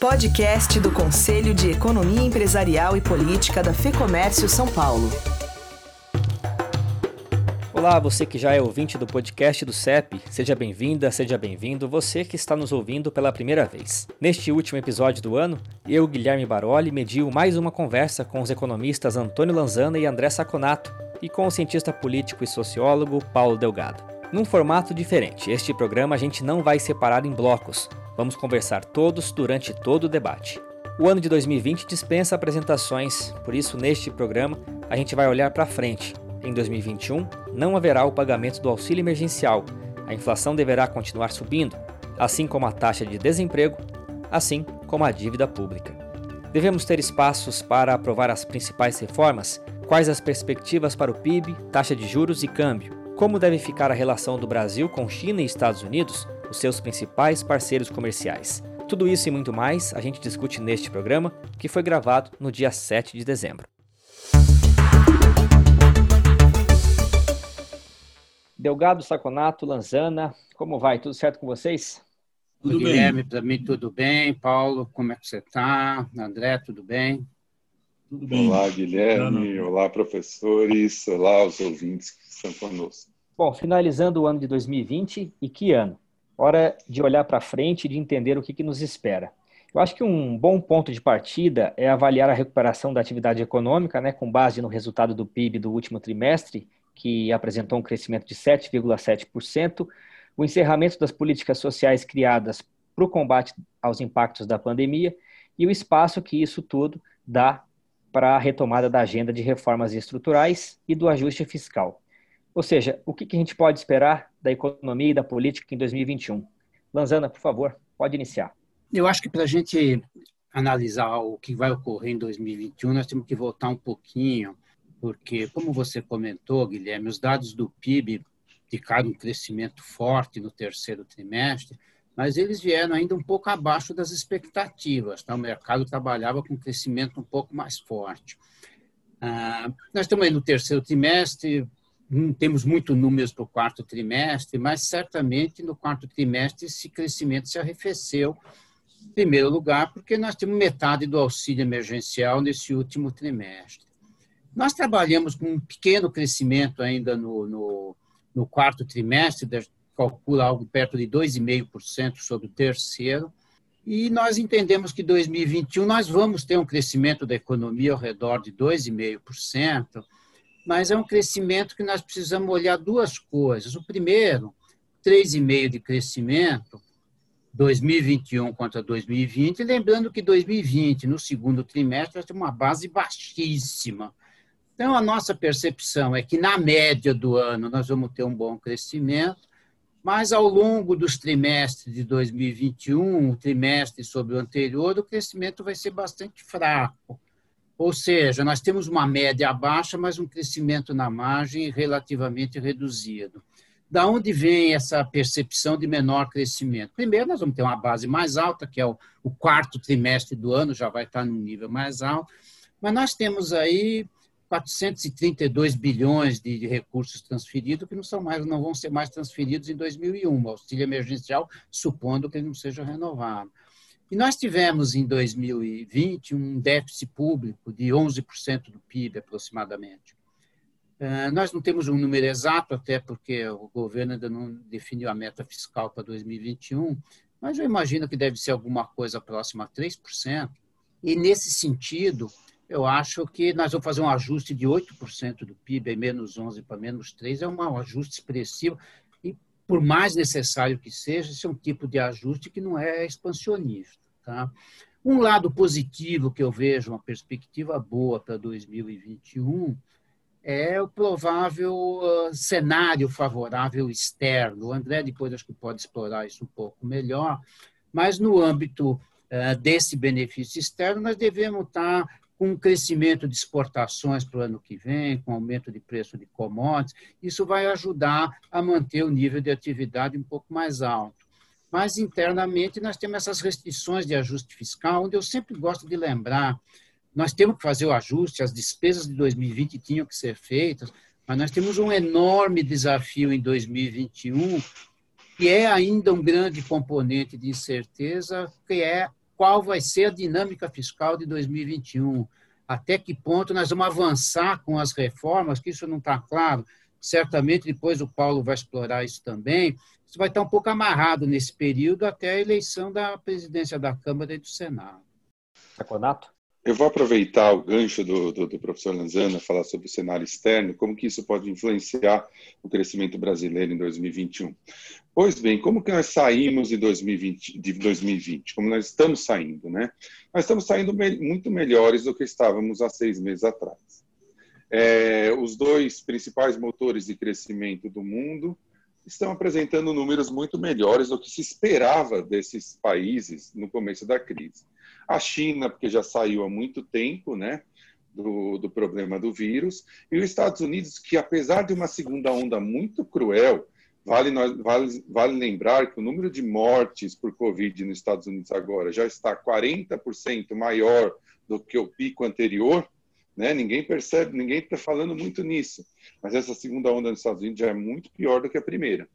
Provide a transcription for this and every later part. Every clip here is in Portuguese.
Podcast do Conselho de Economia Empresarial e Política da FEComércio São Paulo. Olá, você que já é ouvinte do podcast do CEP, seja bem-vinda, seja bem-vindo, você que está nos ouvindo pela primeira vez. Neste último episódio do ano, eu, Guilherme Baroli, mediu mais uma conversa com os economistas Antônio Lanzana e André Saconato e com o cientista político e sociólogo Paulo Delgado. Num formato diferente, este programa a gente não vai separar em blocos, Vamos conversar todos durante todo o debate. O ano de 2020 dispensa apresentações, por isso, neste programa, a gente vai olhar para frente. Em 2021, não haverá o pagamento do auxílio emergencial, a inflação deverá continuar subindo, assim como a taxa de desemprego, assim como a dívida pública. Devemos ter espaços para aprovar as principais reformas, quais as perspectivas para o PIB, taxa de juros e câmbio, como deve ficar a relação do Brasil com China e Estados Unidos os seus principais parceiros comerciais. Tudo isso e muito mais a gente discute neste programa, que foi gravado no dia 7 de dezembro. Delgado, Saconato, Lanzana, como vai? Tudo certo com vocês? Tudo bem. Guilherme, para mim tudo bem. Paulo, como é que você está? André, tudo bem? Tudo bem. Olá, Guilherme. Olá, professores. Olá, os ouvintes que estão conosco. Bom, finalizando o ano de 2020, e que ano? Hora de olhar para frente e de entender o que, que nos espera. Eu acho que um bom ponto de partida é avaliar a recuperação da atividade econômica, né, com base no resultado do PIB do último trimestre, que apresentou um crescimento de 7,7%, o encerramento das políticas sociais criadas para o combate aos impactos da pandemia e o espaço que isso tudo dá para a retomada da agenda de reformas estruturais e do ajuste fiscal. Ou seja, o que, a gente pode esperar da economia e da política em 2021? Lanzana, por favor, pode iniciar. Eu acho que para a gente analisar o que vai ocorrer em 2021, nós temos que voltar um pouquinho, porque, como você comentou, Guilherme, os dados do PIB ficaram um crescimento forte no terceiro trimestre, mas eles vieram ainda um pouco abaixo das expectativas. Tá? O mercado trabalhava com um crescimento um pouco mais forte. Ah, nós estamos aí no terceiro trimestre, não temos muito números para o quarto trimestre, mas certamente no quarto trimestre esse crescimento se arrefeceu. Em primeiro lugar, porque nós temos metade do auxílio emergencial nesse último trimestre. Nós trabalhamos com um pequeno crescimento ainda no, no, no quarto trimestre, calcula algo perto de 2,5% sobre o terceiro, e nós entendemos que 2021 nós vamos ter um crescimento da economia ao redor de 2,5%, mas é um crescimento que nós precisamos olhar duas coisas. O primeiro, 3,5% de crescimento, 2021 contra 2020, lembrando que 2020, no segundo trimestre, temos uma base baixíssima. Então, a nossa percepção é que, na média do ano, nós vamos ter um bom crescimento, mas ao longo dos trimestres de 2021, o trimestre sobre o anterior, o crescimento vai ser bastante fraco. Ou seja, nós temos uma média baixa, mas um crescimento na margem relativamente reduzido. Da onde vem essa percepção de menor crescimento? Primeiro, nós vamos ter uma base mais alta, que é o, quarto trimestre do ano, já vai estar num nível mais alto, mas nós temos aí 432 bilhões de, de recursos transferidos que não são mais, não vão ser mais transferidos em 2001, o auxílio emergencial, supondo que ele não seja renovado. E nós tivemos em 2020 um déficit público de 11% do PIB aproximadamente. Uh, nós não temos um número exato, até porque o governo ainda não definiu a meta fiscal para 2021, mas eu imagino que deve ser alguma coisa próxima a 3%. E nesse sentido, eu acho que nós vamos fazer um ajuste de 8% do PIB, menos 11 para menos 3, é um ajuste expressivo por mais necessário que seja, esse é um tipo de ajuste que não é expansionista. Tá? Um lado positivo que eu vejo, uma perspectiva boa para 2021, é o provável uh, cenário favorável externo. O André depois acho que pode explorar isso um pouco melhor, mas no âmbito uh, desse benefício externo, nós devemos estar com um crescimento de exportações para o ano que vem, com aumento de preço de commodities, isso vai ajudar a manter o nível de atividade um pouco mais alto. Mas internamente nós temos essas restrições de ajuste fiscal, onde eu sempre gosto de lembrar, nós temos que fazer o ajuste, as despesas de 2020 tinham que ser feitas, mas nós temos um enorme desafio em 2021, que é ainda um grande componente de incerteza, que é qual vai ser a dinâmica fiscal de 2021. Até que ponto nós vamos avançar com as reformas, que isso não está claro. Certamente depois o Paulo vai explorar isso também. Isso vai estar um pouco amarrado nesse período até a eleição da presidência da Câmara e do Senado. Saconato? Eu vou aproveitar o gancho do, do, do, professor Lanzana, falar sobre o cenário externo, como que isso pode influenciar o crescimento brasileiro em 2021. Pois bem, como que nós saímos de 2020, de 2020? Como nós estamos saindo, né? Nós estamos saindo muito melhores do que estávamos há seis meses atrás. É, os dois principais motores de crescimento do mundo estão apresentando números muito melhores do que se esperava desses países no começo da crise. A China, porque já saiu há muito tempo, né? Do, do problema do vírus, e os Estados Unidos, que apesar de uma segunda onda muito cruel, Vale, vale, vale, lembrar que o número de mortes por Covid nos Estados Unidos agora já está 40% maior do que o pico anterior. Né? Ninguém percebe, ninguém está falando muito nisso. Mas essa segunda onda nos Estados Unidos já é muito pior do que a primeira.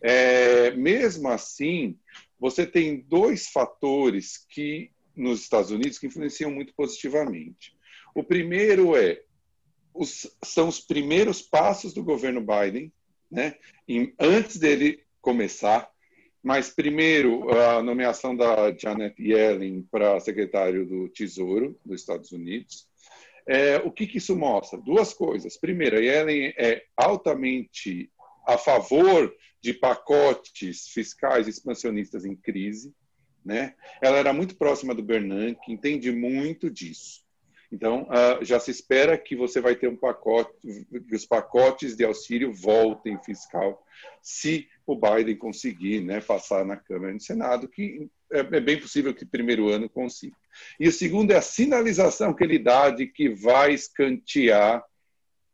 É, mesmo assim, você tem dois fatores que nos Estados Unidos que influenciam muito positivamente. O primeiro é os, são os primeiros passos do governo Biden, né? Em, antes dele começar, mas primeiro a nomeação da Janet Yellen para secretário do Tesouro dos Estados Unidos. É, o que, que isso mostra? Duas coisas. Primeiro, a Yellen é altamente a favor de pacotes fiscais expansionistas em crise. Né? Ela era muito próxima do Bernanke, entende muito disso. Então, uh, já se espera que você vai ter um pacote, que os pacotes de auxílio voltem fiscal, se o Biden conseguir né, passar na Câmara e no Senado, que é, é bem possível que primeiro ano consiga. E o segundo é a sinalização que ele dá de que vai escantear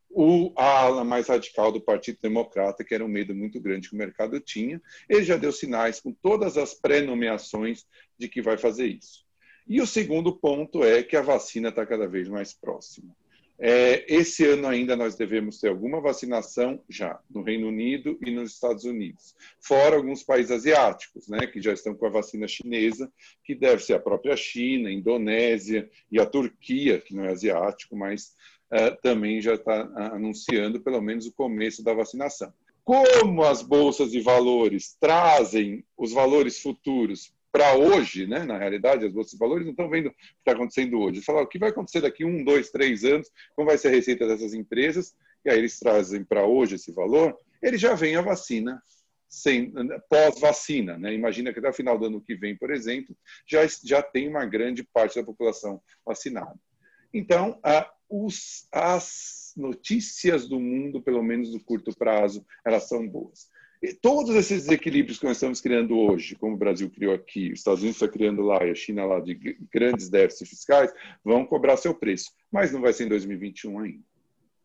o, ala mais radical do Partido Democrata, que era um medo muito grande que o mercado tinha. Ele já deu sinais com todas as pré-nomeações de que vai fazer isso. E o segundo ponto é que a vacina está cada vez mais próxima. É, esse ano ainda nós devemos ter alguma vacinação já no Reino Unido e nos Estados Unidos, fora alguns países asiáticos, né, que já estão com a vacina chinesa, que deve ser a própria China, Indonésia e a Turquia, que não é asiático, mas também já está anunciando pelo menos o começo da vacinação. Como as bolsas de valores trazem os valores futuros para hoje, né? na realidade, as bolsas de valores não estão vendo o que está acontecendo hoje. Eles o que vai acontecer daqui um, dois, três anos, como vai ser a receita dessas empresas, e aí eles trazem para hoje esse valor, ele já vem a vacina pós-vacina. Né? Imagina que até o final do ano que vem, por exemplo, já, já tem uma grande parte da população vacinada. Então, a, os, as notícias do mundo, pelo menos no curto prazo, elas são boas. E todos esses desequilíbrios que nós estamos criando hoje, como o Brasil criou aqui, os Estados Unidos está criando lá e a China lá de grandes déficits fiscais, vão cobrar seu preço. Mas não vai ser em 2021 ainda.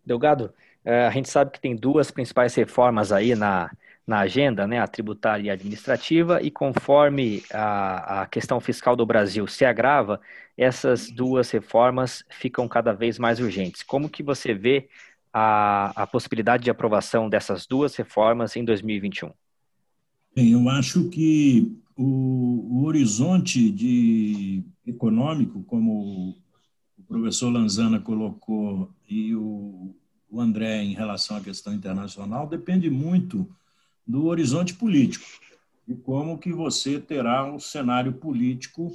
Delgado, eh, a gente sabe que tem duas principais reformas aí na, na agenda, né, a tributária e a administrativa, e conforme a, a questão fiscal do Brasil se agrava, essas duas reformas ficam cada vez mais urgentes. Como que você vê a, a possibilidade de aprovação dessas duas reformas em 2021? Bem, eu acho que o, o horizonte de econômico, como o professor Lanzana colocou e o, o André em relação à questão internacional, depende muito do horizonte político e como que você terá um cenário político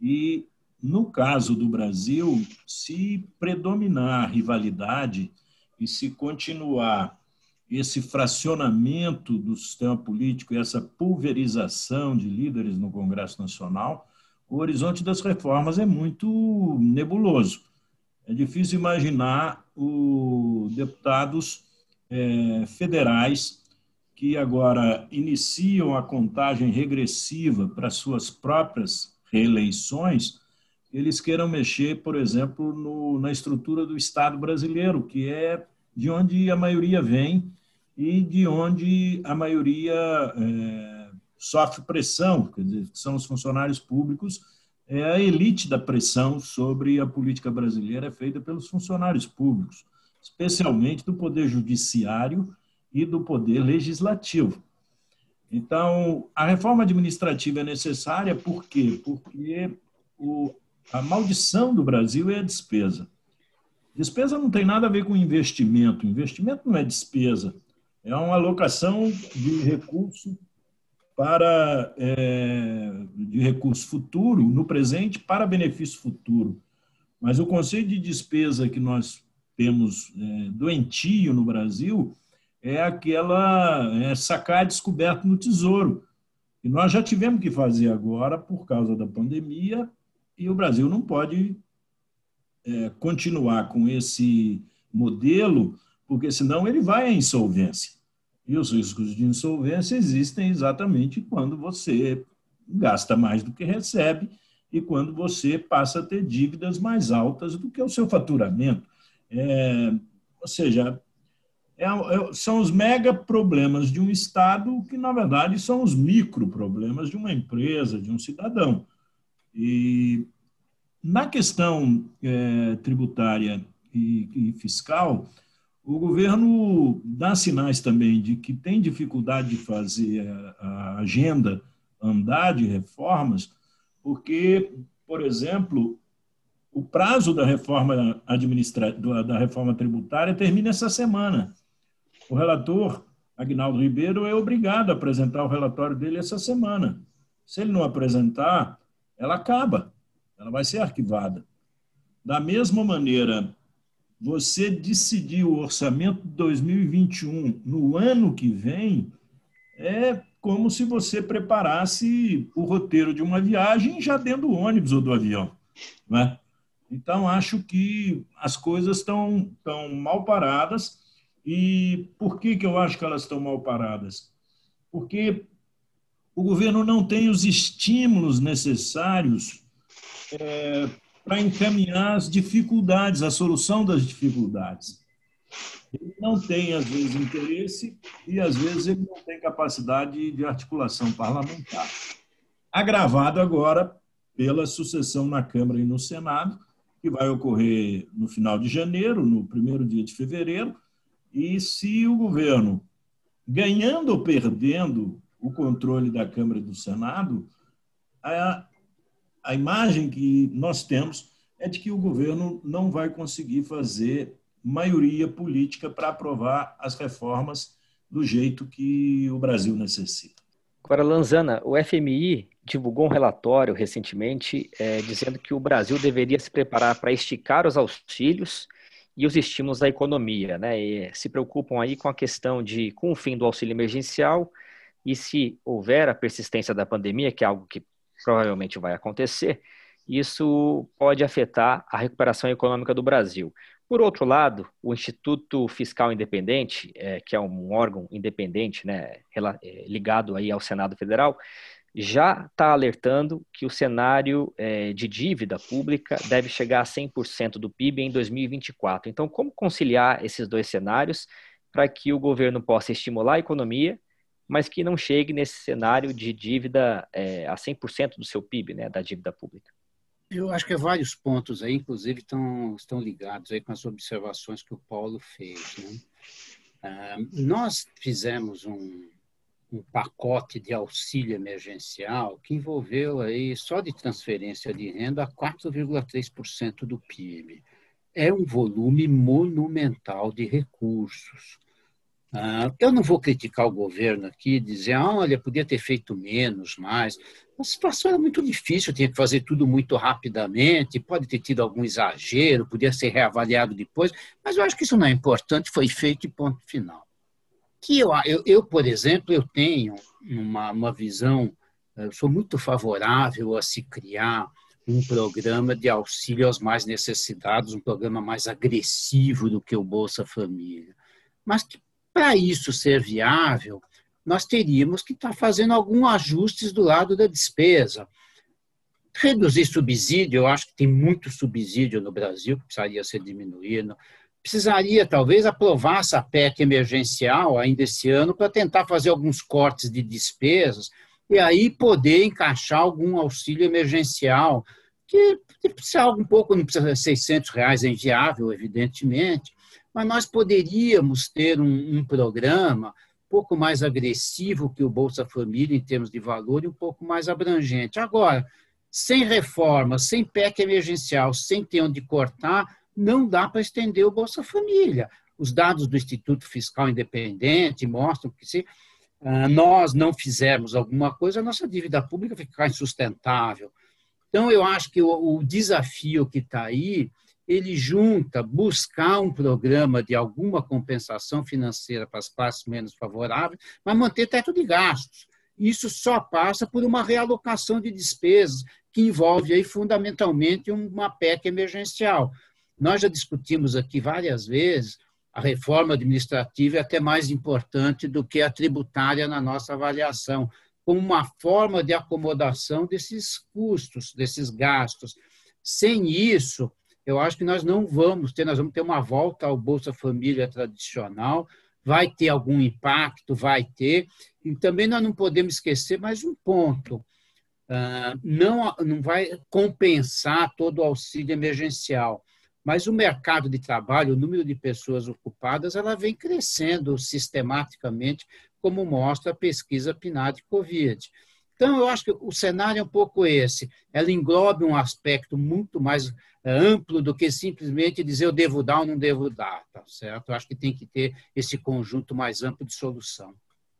e no caso do Brasil, se predominar a rivalidade e se continuar esse fracionamento do sistema político e essa pulverização de líderes no Congresso Nacional, o horizonte das reformas é muito nebuloso. É difícil imaginar os deputados é, federais que agora iniciam a contagem regressiva para suas próprias reeleições eles queiram mexer, por exemplo, no, na estrutura do Estado brasileiro, que é de onde a maioria vem e de onde a maioria é, sofre pressão, quer dizer, são os funcionários públicos, é a elite da pressão sobre a política brasileira é feita pelos funcionários públicos, especialmente do poder judiciário e do poder legislativo. Então, a reforma administrativa é necessária por quê? Porque o, a maldição do Brasil é a despesa. Despesa não tem nada a ver com investimento. Investimento não é despesa, é uma alocação de recurso para é, de recurso futuro no presente para benefício futuro. Mas o conceito de despesa que nós temos é, doentio no Brasil é aquela é, sacar descoberto no tesouro. E nós já tivemos que fazer agora por causa da pandemia e o Brasil não pode é, continuar com esse modelo, porque senão ele vai à insolvência. E os riscos de insolvência existem exatamente quando você gasta mais do que recebe e quando você passa a ter dívidas mais altas do que o seu faturamento. É, ou seja, é, é, são os mega problemas de um Estado que, na verdade, são os micro problemas de uma empresa, de um cidadão. E na questão é, tributária e, e, fiscal, o governo dá sinais também de que tem dificuldade de fazer a, agenda andar de reformas, porque, por exemplo, o prazo da reforma administrativa, da reforma tributária termina essa semana. O relator Agnaldo Ribeiro é obrigado a apresentar o relatório dele essa semana. Se ele não apresentar, ela acaba ela vai ser arquivada. Da mesma maneira, você decidir o orçamento de 2021 no ano que vem é como se você preparasse o roteiro de uma viagem já dentro do ônibus ou do avião. Né? Então, acho que as coisas estão, estão mal paradas. E por que, que eu acho que elas estão mal paradas? Porque o governo não tem os estímulos necessários é, para encaminhar as dificuldades, a solução das dificuldades. Ele não tem, às vezes, interesse e, às vezes, ele não tem capacidade de articulação parlamentar. Agravado agora pela sucessão na Câmara e no Senado, que vai ocorrer no final de janeiro, no primeiro dia de fevereiro, e se o governo, ganhando ou perdendo o controle da Câmara e do Senado, a imagem que nós temos é de que o governo não vai conseguir fazer maioria política para aprovar as reformas do jeito que o Brasil necessita. Agora, Lanzana, o FMI divulgou um relatório recentemente é, dizendo que o Brasil deveria se preparar para esticar os auxílios e os estímulos à economia, né? E se preocupam aí com a questão de, com o fim do auxílio emergencial e se houver a persistência da pandemia, que é algo que provavelmente vai acontecer, isso pode afetar a recuperação econômica do Brasil. Por outro lado, o Instituto Fiscal Independente, é, que é um órgão independente, né, é, ligado aí ao Senado Federal, já está alertando que o cenário é, de dívida pública deve chegar a 100% do PIB em 2024. Então, como conciliar esses dois cenários para que o governo possa estimular a economia mas que não chegue nesse cenário de dívida é, a 100% do seu PIB, né, da dívida pública. Eu acho que vários pontos aí, inclusive, estão, estão ligados aí com as observações que o Paulo fez. Né? Ah, nós fizemos um, um pacote de auxílio emergencial que envolveu aí só de transferência de renda 4,3% do PIB. É um volume monumental de recursos. Ah, eu não vou criticar o governo aqui, dizer, ah, olha, podia ter feito menos, mais. A situação era muito difícil, tinha que fazer tudo muito rapidamente, pode ter tido algum exagero, podia ser reavaliado depois, mas eu acho que isso não é importante, foi feito e ponto final. Que eu, eu, eu por exemplo, eu tenho uma, uma visão, eu sou muito favorável a se criar um programa de auxílio aos mais necessitados, um programa mais agressivo do que o Bolsa Família, mas que para isso ser viável, nós teríamos que estar fazendo alguns ajustes do lado da despesa. Reduzir subsídio, eu acho que tem muito subsídio no Brasil que precisaria ser diminuído. Precisaria, talvez, aprovar essa PEC emergencial ainda esse ano para tentar fazer alguns cortes de despesas e aí poder encaixar algum auxílio emergencial, que precisa algo um pouco, não precisa ser 600 reais, é inviável, evidentemente, mas nós poderíamos ter um, um programa um pouco mais agressivo que o Bolsa Família em termos de valor e um pouco mais abrangente. Agora, sem reforma, sem PEC emergencial, sem ter onde cortar, não dá para estender o Bolsa Família. Os dados do Instituto Fiscal Independente mostram que se uh, nós não fizermos alguma coisa, a nossa dívida pública vai ficar insustentável. Então, eu acho que o desafio que está aí, ele junta buscar um programa de alguma compensação financeira para as classes menos favoráveis, mas manter teto de gastos. Isso só passa por uma realocação de despesas, que envolve aí fundamentalmente uma PEC emergencial. Nós já discutimos aqui várias vezes, a reforma administrativa é até mais importante do que a tributária na nossa avaliação, como uma forma de acomodação desses custos, desses gastos. Sem isso, eu acho que nós não vamos ter, nós vamos ter uma volta ao Bolsa Família tradicional, vai ter algum impacto, vai ter, e também nós não podemos esquecer mais um ponto, ah, não, não vai compensar todo o auxílio emergencial, mas o mercado de trabalho, o número de pessoas ocupadas, ela vem crescendo sistematicamente, como mostra a pesquisa PNAD Covid. Então, eu acho que o cenário é um pouco esse. Ela engloba um aspecto muito mais é, amplo do que simplesmente dizer eu devo dar ou não devo dar, tá certo? Eu acho que tem que ter esse conjunto mais amplo de solução.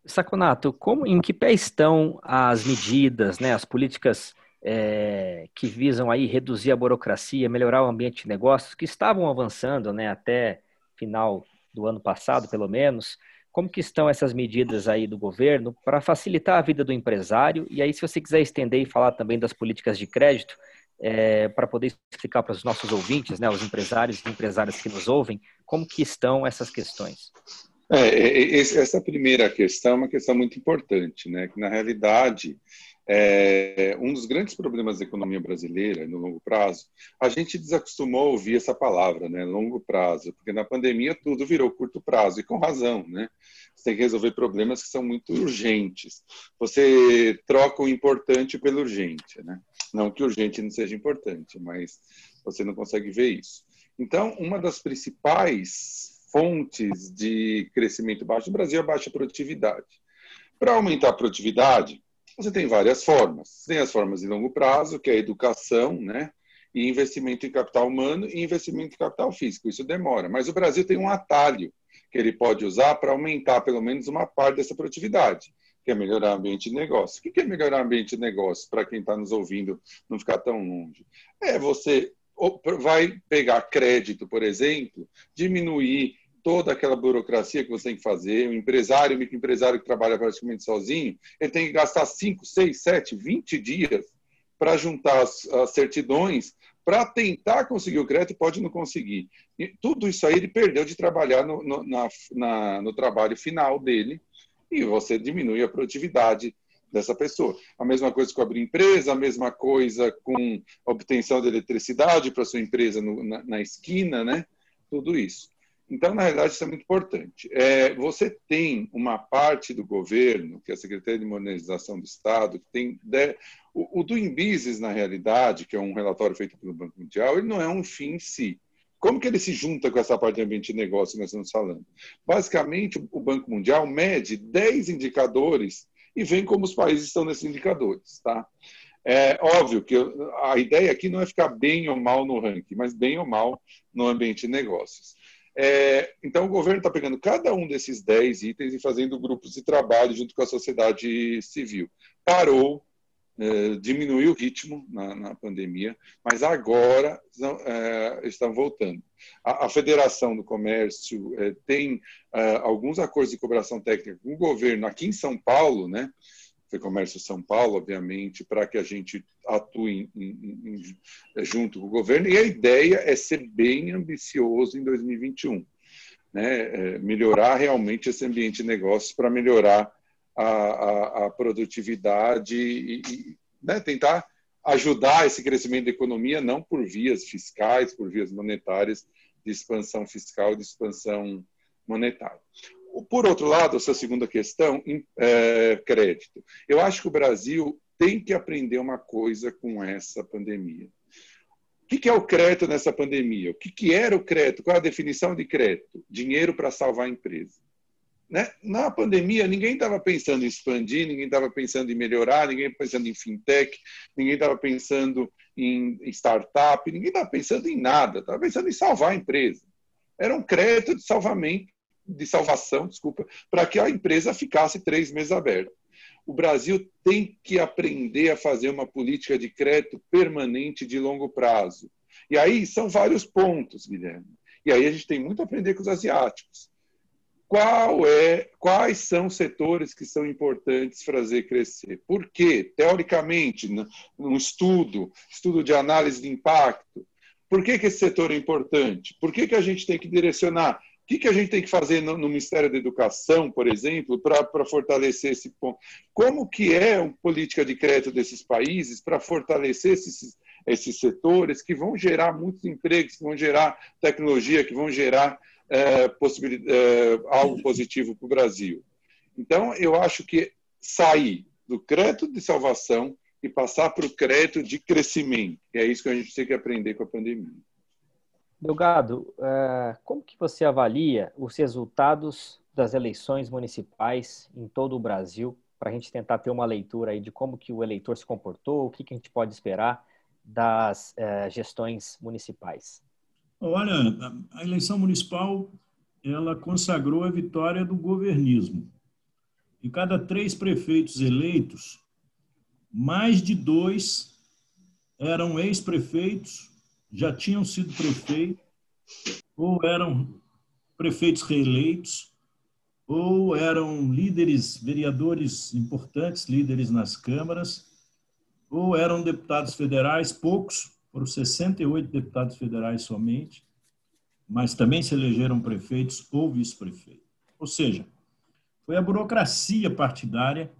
Saconato, como, em que pé estão as medidas, né, as políticas é, que visam aí reduzir a burocracia, melhorar o ambiente de negócios, que estavam avançando né, até final do ano passado, pelo menos. Como que estão essas medidas aí do governo para facilitar a vida do empresário? E aí, se você quiser estender e falar também das políticas de crédito, é, para poder explicar para os nossos ouvintes, né, os empresários e empresárias que nos ouvem, como que estão essas questões? É, essa primeira questão é uma questão muito importante, né? Que na realidade é, um dos grandes problemas da economia brasileira no longo prazo, a gente desacostumou a ouvir essa palavra, né, longo prazo, porque na pandemia tudo virou curto prazo e com razão, né? Você tem que resolver problemas que são muito urgentes. Você troca o importante pelo urgente, né? Não que urgente não seja importante, mas você não consegue ver isso. Então, uma das principais fontes de crescimento baixo no Brasil é a baixa produtividade. Para aumentar a produtividade, você tem várias formas. Tem as formas de longo prazo, que é a educação, né? E investimento em capital humano e investimento em capital físico. Isso demora. Mas o Brasil tem um atalho que ele pode usar para aumentar pelo menos uma parte dessa produtividade, que é melhorar o ambiente de negócio. O que é melhorar o ambiente de negócio, para quem está nos ouvindo não ficar tão longe? É você vai pegar crédito, por exemplo, diminuir toda aquela burocracia que você tem que fazer. O empresário, o microempresário que trabalha praticamente sozinho, ele tem que gastar 5, 6, 7, 20 dias para juntar as, as certidões para tentar conseguir o crédito pode não conseguir. E tudo isso aí ele perdeu de trabalhar no, no, na, na, no trabalho final dele e você diminui a produtividade dessa pessoa. A mesma coisa com abrir empresa, a mesma coisa com obtenção de eletricidade para sua empresa no, na, na, esquina, né? Tudo isso. Então, na realidade, isso é muito importante. É, você tem uma parte do governo, que é a Secretaria de Modernização do Estado, que tem. De... O, o Doing Business, na realidade, que é um relatório feito pelo Banco Mundial, ele não é um fim em si. Como que ele se junta com essa parte de ambiente de negócio que nós estamos falando? Basicamente, o Banco Mundial mede 10 indicadores e vem como os países estão nesses indicadores. Tá? É óbvio que a ideia aqui não é ficar bem ou mal no ranking, mas bem ou mal no ambiente de negócios. É, então, o governo está pegando cada um desses 10 itens e fazendo grupos de trabalho junto com a sociedade civil. Parou, é, diminuiu o ritmo na, na, pandemia, mas agora é, estão voltando. A, a, Federação do Comércio é, tem é, alguns acordos de cooperação técnica com o governo aqui em São Paulo, né? Comércio São Paulo, obviamente, para que a gente atue em, em, em, junto com o governo. E a ideia é ser bem ambicioso em 2021, né? É melhorar realmente esse ambiente de negócios para melhorar a, a, a produtividade e, e né? tentar ajudar esse crescimento da economia, não por vias fiscais, por vias monetárias, de expansão fiscal, de expansão monetária. Por outro lado, essa segunda questão, é, crédito. Eu acho que o Brasil tem que aprender uma coisa com essa pandemia. O que é o crédito nessa pandemia? O que era o crédito? Qual é a definição de crédito? Dinheiro para salvar a empresa. né? Na pandemia, ninguém estava pensando em expandir, ninguém estava pensando em melhorar, ninguém pensando em fintech, ninguém estava pensando em startup, ninguém estava pensando em nada, estava pensando em salvar a empresa. Era um crédito de salvamento, de salvação, desculpa, para que a empresa ficasse três meses aberta. O Brasil tem que aprender a fazer uma política de crédito permanente de longo prazo. E aí são vários pontos, Guilherme. E aí a gente tem muito a aprender com os asiáticos qual é, quais são os setores que são importantes fazer crescer. Por quê? Teoricamente, num estudo, estudo de análise de impacto, por que, que esse setor é importante? Por que, que a gente tem que direcionar? Que, que a gente tem que fazer no, no Ministério da Educação, por exemplo, para fortalecer esse ponto? Como que é a política de crédito desses países para fortalecer esses, esses setores que vão gerar muitos empregos, que vão gerar tecnologia, que vão gerar é, é, algo positivo para o Brasil. Então, eu acho que sair do crédito de salvação e passar para o crédito de crescimento. E é isso que a gente tem que aprender com a pandemia. Delgado, é, como que você avalia os resultados das eleições municipais em todo o Brasil, para a gente tentar ter uma leitura aí de como que o eleitor se comportou, o que, que a gente pode esperar das é, gestões municipais? Olha, a eleição municipal ela consagrou a vitória do governismo. De cada três prefeitos eleitos, mais de dois eram ex-prefeitos, já tinham sido prefeitos, ou eram prefeitos reeleitos, ou eram líderes, vereadores importantes, líderes nas câmaras, ou eram deputados federais, poucos, foram 68 deputados federais somente, mas também se elegeram prefeitos ou vice-prefeitos. Ou seja, foi a burocracia partidária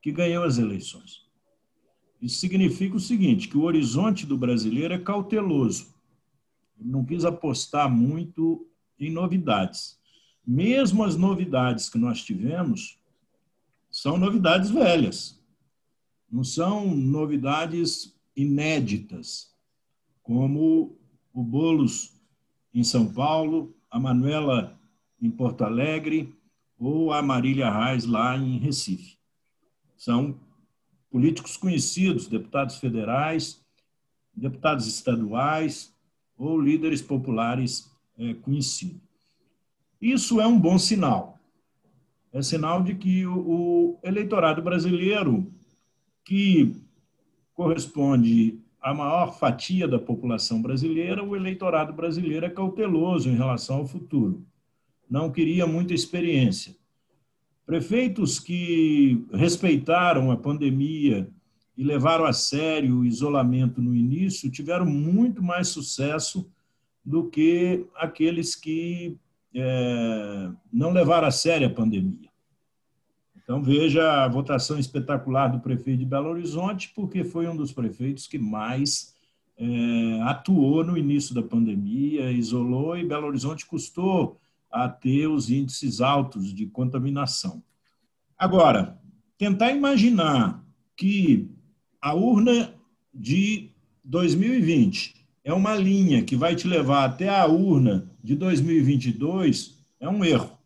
que ganhou as eleições. Isso significa o seguinte, que o horizonte do brasileiro é cauteloso. Ele não quis apostar muito em novidades. Mesmo as novidades que nós tivemos são novidades velhas. Não são novidades inéditas como o Bolos em São Paulo, a Manuela em Porto Alegre ou a Marília Reis lá em Recife. São políticos conhecidos, deputados federais, deputados estaduais ou líderes populares é, conhecidos. Isso é um bom sinal. É sinal de que o, o eleitorado brasileiro, que corresponde a maior fatia da população brasileira, o eleitorado brasileiro é cauteloso em relação ao futuro. Não queria muita experiência. Prefeitos que respeitaram a pandemia e levaram a sério o isolamento no início tiveram muito mais sucesso do que aqueles que é, não levaram a sério a pandemia. Então, veja a votação espetacular do prefeito de Belo Horizonte, porque foi um dos prefeitos que mais é, atuou no início da pandemia, isolou e Belo Horizonte custou a ter os índices altos de contaminação. Agora, tentar imaginar que a urna de 2020 é uma linha que vai te levar até a urna de 2022 é um erro.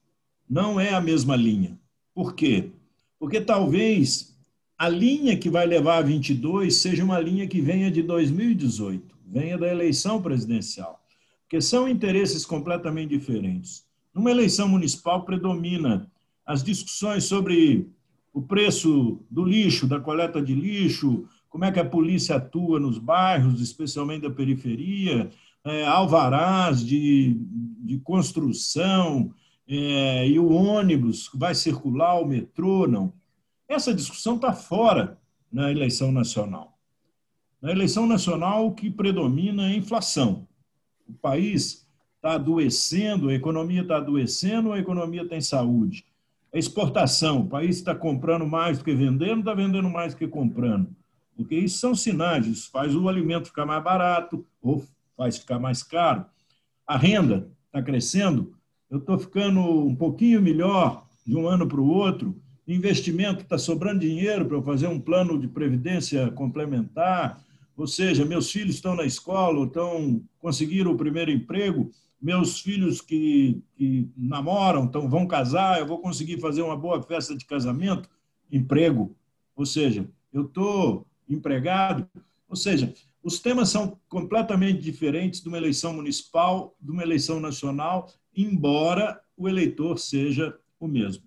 Não é a mesma linha. Por quê? Porque talvez a linha que vai levar a 22 seja uma linha que venha de 2018, venha da eleição presidencial, porque são interesses completamente diferentes. Numa eleição municipal predomina as discussões sobre o preço do lixo, da coleta de lixo, como é que a polícia atua nos bairros, especialmente da periferia, é, alvarás de, de construção, é, e o ônibus vai circular, o metrô, não. Essa discussão está fora na eleição nacional. Na eleição nacional, o que predomina é a inflação. O país está adoecendo, a economia está adoecendo, a economia tem saúde. A exportação, o país está comprando mais do que vendendo, está vendendo mais do que comprando. Porque isso são sinais, isso faz o alimento ficar mais barato ou faz ficar mais caro. A renda está crescendo, eu estou ficando um pouquinho melhor de um ano para o outro, investimento está sobrando dinheiro para eu fazer um plano de previdência complementar, ou seja, meus filhos estão na escola, estão conseguiram o primeiro emprego, meus filhos que, que namoram, então vão casar, eu vou conseguir fazer uma boa festa de casamento, emprego. Ou seja, eu estou empregado. Ou seja, os temas são completamente diferentes de uma eleição municipal, de uma eleição nacional, embora o eleitor seja o mesmo.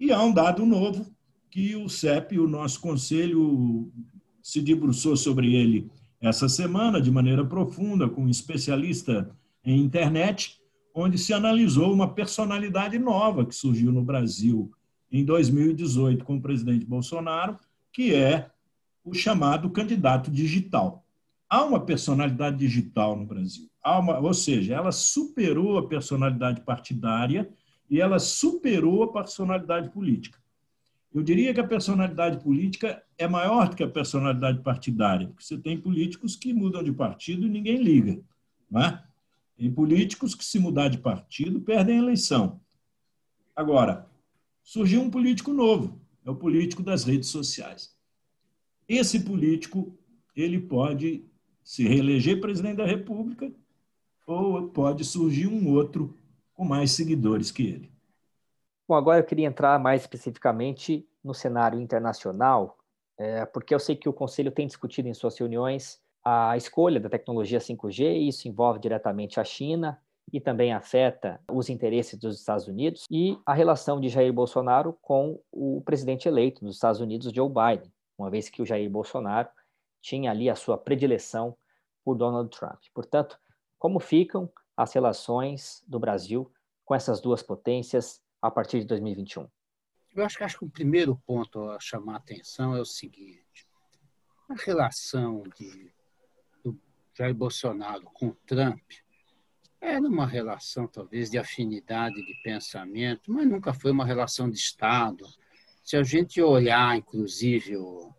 E há um dado novo que o CEP, o nosso conselho, se debruçou sobre ele essa semana de maneira profunda, com um especialista em internet, onde se analisou uma personalidade nova que surgiu no Brasil em 2018 com o presidente Bolsonaro, que é o chamado candidato digital. Há uma personalidade digital no Brasil, uma, ou seja, ela superou a personalidade partidária e ela superou a personalidade política. Eu diria que a personalidade política é maior do que a personalidade partidária, porque você tem políticos que mudam de partido e ninguém liga. Não é? Tem políticos que, se mudar de partido, perdem a eleição. Agora, surgiu um político novo, é o político das redes sociais. Esse político ele pode se reeleger presidente da República ou pode surgir um outro com mais seguidores que ele. Bom, agora eu queria entrar mais especificamente no cenário internacional, é, porque eu sei que o Conselho tem discutido em suas reuniões a escolha da tecnologia 5G, e isso envolve diretamente a China e também afeta os interesses dos Estados Unidos e a relação de Jair Bolsonaro com o presidente eleito dos Estados Unidos, Joe Biden, uma vez que o Jair Bolsonaro tinha ali a sua predileção por Donald Trump. Portanto, como ficam as relações do Brasil com essas duas potências a partir de 2021? Eu acho que, acho que o primeiro ponto a chamar a atenção é o seguinte: a relação de, Jair Bolsonaro com Trump era uma relação, talvez, de afinidade de pensamento, mas nunca foi uma relação de Estado. Se a gente olhar, inclusive, o,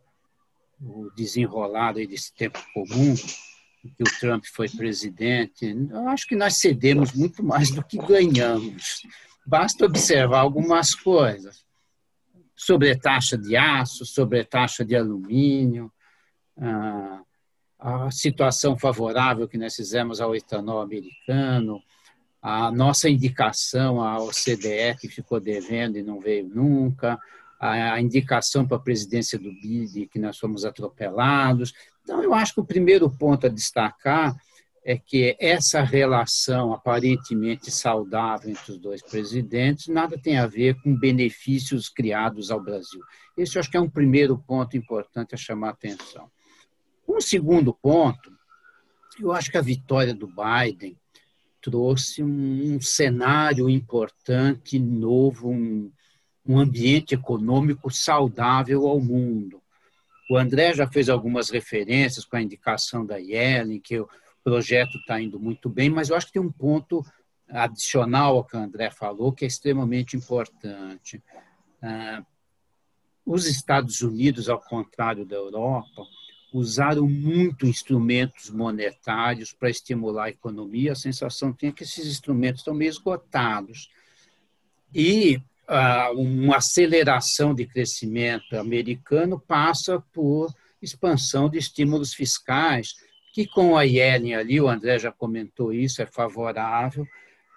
o desenrolar desse tempo comum, que o Trump foi presidente, eu acho que nós cedemos muito mais do que ganhamos. Basta observar algumas coisas. Sobre taxa de aço, sobre taxa de alumínio, a situação favorável que nós fizemos ao etanol americano, a nossa indicação à OCDE, que ficou devendo e não veio nunca, a indicação para a presidência do BID, que nós fomos atropelados. Então, eu acho que o primeiro ponto a destacar é que essa relação aparentemente saudável entre os dois presidentes nada tem a ver com benefícios criados ao Brasil. Esse eu acho que é um primeiro ponto importante a chamar a atenção. Um segundo ponto, eu acho que a vitória do Biden trouxe um, cenário importante, novo, um, um ambiente econômico saudável ao mundo. O André já fez algumas referências com a indicação da Yellen, que eu projeto está indo muito bem, mas eu acho que tem um ponto adicional ao que o André falou, que é extremamente importante. Ah, os Estados Unidos, ao contrário da Europa, usaram muito instrumentos monetários para estimular a economia. A sensação tem é que esses instrumentos estão meio esgotados. E ah, uma aceleração de crescimento americano passa por expansão de estímulos fiscais, que com a Yellen ali, o André já comentou isso, é favorável.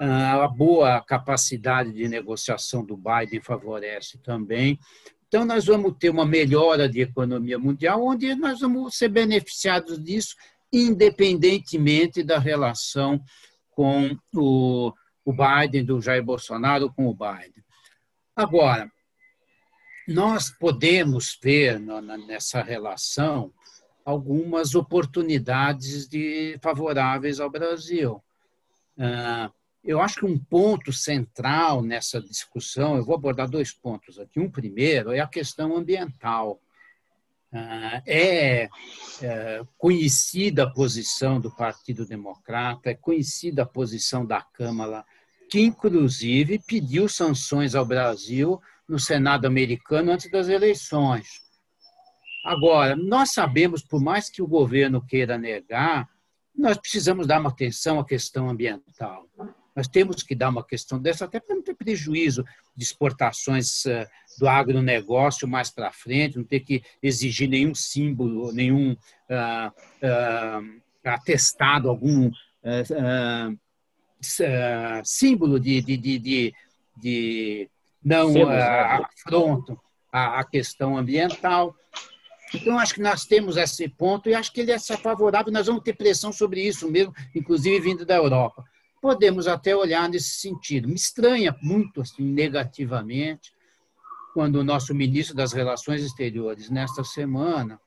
Ah, a boa capacidade de negociação do Biden favorece também. Então, nós vamos ter uma melhora de economia mundial, onde nós vamos ser beneficiados disso, independentemente da relação com o, o Biden, do Jair Bolsonaro com o Biden. Agora, nós podemos ver nessa relação algumas oportunidades de, favoráveis ao Brasil. Ah, eu acho que um ponto central nessa discussão, eu vou abordar dois pontos aqui. Um primeiro é a questão ambiental. Ah, é, é conhecida a posição do Partido Democrata, é conhecida a posição da Câmara, que inclusive pediu sanções ao Brasil no Senado americano antes das eleições. Agora, nós sabemos, por mais que o governo queira negar, nós precisamos dar uma atenção à questão ambiental. Nós temos que dar uma questão dessa, até para não ter prejuízo de exportações eh, do agronegócio mais para frente, não ter que exigir nenhum símbolo, nenhum uh, uh, atestado, algum uh, símbolo de, de, de, de, de não uh, afronto à, à questão ambiental. Então, acho que nós temos esse ponto e acho que ele é favorável. Nós vamos ter pressão sobre isso mesmo, inclusive vindo da Europa. Podemos até olhar nesse sentido. Me estranha muito, assim, negativamente, quando o nosso ministro das Relações Exteriores, nesta semana,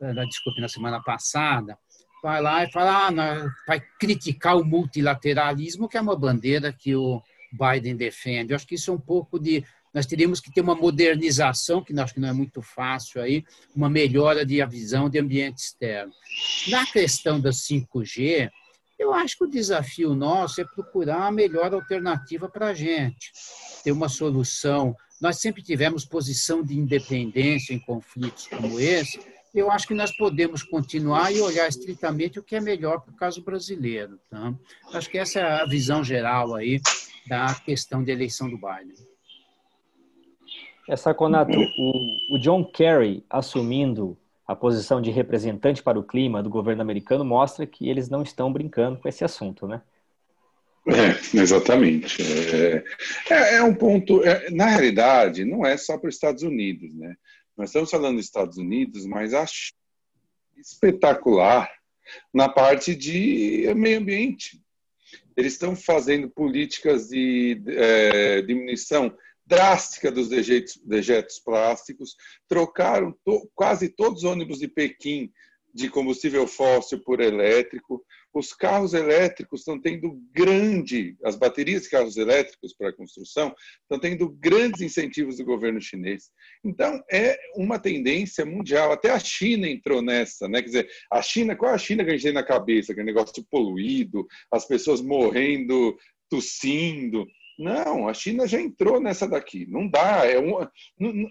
eh, desculpe, na semana passada, vai lá e fala, ah, vai criticar o multilateralismo, que é uma bandeira que o Biden defende. Eu acho que isso é um pouco de nós teríamos que ter uma modernização, que acho que não é muito fácil aí, uma melhora de a visão de ambiente externo. Na questão da 5G, eu acho que o desafio nosso é procurar a melhor alternativa para a gente, ter uma solução. Nós sempre tivemos posição de independência em conflitos como esse, eu acho que nós podemos continuar e olhar estritamente o que é melhor para o caso brasileiro. Tá? Acho que essa é a visão geral aí da questão da eleição do Biden. Essa Conato, o, o John Kerry assumindo a posição de representante para o clima do governo americano mostra que eles não estão brincando com esse assunto, né? É, exatamente. É, é, é um ponto. É, na realidade, não é só para os Estados Unidos, né? Nós estamos falando dos Estados Unidos, mas acho espetacular na parte de meio ambiente. Eles estão fazendo políticas de é, diminuição drástica dos dejetos, dejetos plásticos, trocaram to, quase todos os ônibus de Pequim de combustível fóssil por elétrico. Os carros elétricos estão tendo grande, as baterias de carros elétricos para construção estão tendo grandes incentivos do governo chinês. Então, é uma tendência mundial. Até a China entrou nessa, né? Quer dizer, a China, qual é a China que a gente tem na cabeça? Aquele negócio poluído, as pessoas morrendo, tossindo. Não, a China já entrou nessa daqui. Não dá. É um,